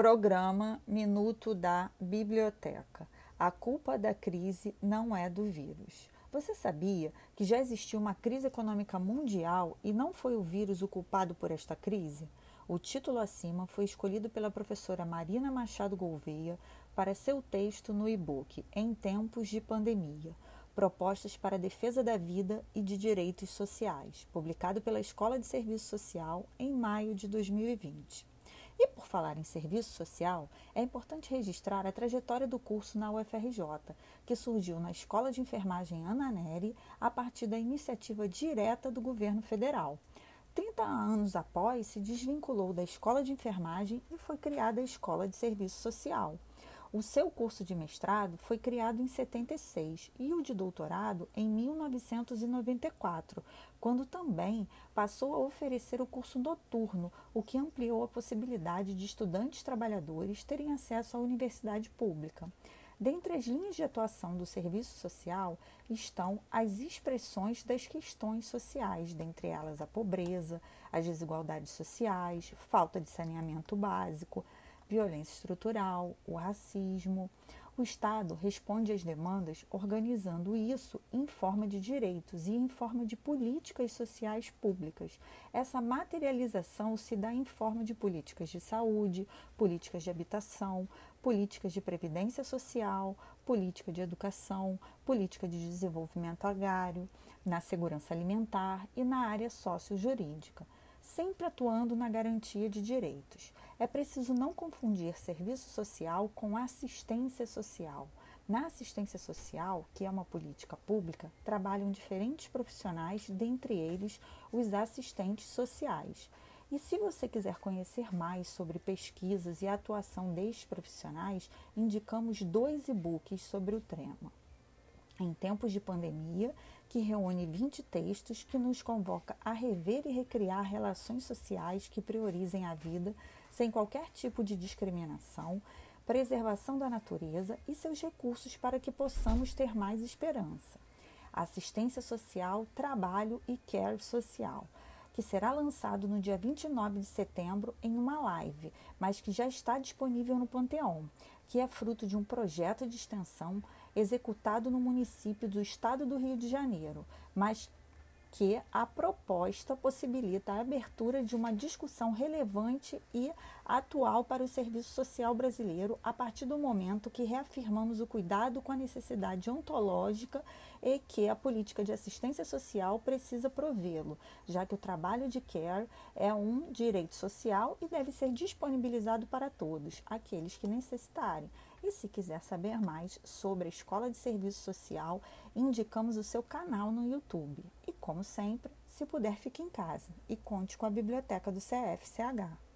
Programa Minuto da Biblioteca. A culpa da crise não é do vírus. Você sabia que já existiu uma crise econômica mundial e não foi o vírus o culpado por esta crise? O título acima foi escolhido pela professora Marina Machado Gouveia para seu texto no e-book Em Tempos de Pandemia Propostas para a Defesa da Vida e de Direitos Sociais, publicado pela Escola de Serviço Social em maio de 2020. E por falar em serviço social, é importante registrar a trajetória do curso na UFRJ, que surgiu na Escola de Enfermagem Ana Neri a partir da iniciativa direta do governo federal. 30 anos após, se desvinculou da Escola de Enfermagem e foi criada a Escola de Serviço Social. O seu curso de mestrado foi criado em 76 e o de doutorado em 1994, quando também passou a oferecer o curso noturno, o que ampliou a possibilidade de estudantes trabalhadores terem acesso à universidade pública. Dentre as linhas de atuação do serviço social estão as expressões das questões sociais, dentre elas a pobreza, as desigualdades sociais, falta de saneamento básico, violência estrutural, o racismo. O Estado responde às demandas organizando isso em forma de direitos e em forma de políticas sociais públicas. Essa materialização se dá em forma de políticas de saúde, políticas de habitação, políticas de previdência social, política de educação, política de desenvolvimento agrário, na segurança alimentar e na área sociojurídica sempre atuando na garantia de direitos. É preciso não confundir serviço social com assistência social. Na assistência social, que é uma política pública, trabalham diferentes profissionais, dentre eles os assistentes sociais. E se você quiser conhecer mais sobre pesquisas e atuação destes profissionais, indicamos dois e-books sobre o tema. Em tempos de pandemia, que reúne 20 textos que nos convoca a rever e recriar relações sociais que priorizem a vida sem qualquer tipo de discriminação, preservação da natureza e seus recursos para que possamos ter mais esperança. Assistência Social, Trabalho e Care Social, que será lançado no dia 29 de setembro em uma live, mas que já está disponível no Panteão, que é fruto de um projeto de extensão executado no município do estado do Rio de Janeiro, mas que a proposta possibilita a abertura de uma discussão relevante e atual para o serviço social brasileiro a partir do momento que reafirmamos o cuidado com a necessidade ontológica e que a política de assistência social precisa provê-lo, já que o trabalho de care é um direito social e deve ser disponibilizado para todos, aqueles que necessitarem. E se quiser saber mais sobre a Escola de Serviço Social, indicamos o seu canal no YouTube. Como sempre, se puder, fique em casa e conte com a biblioteca do CFCH.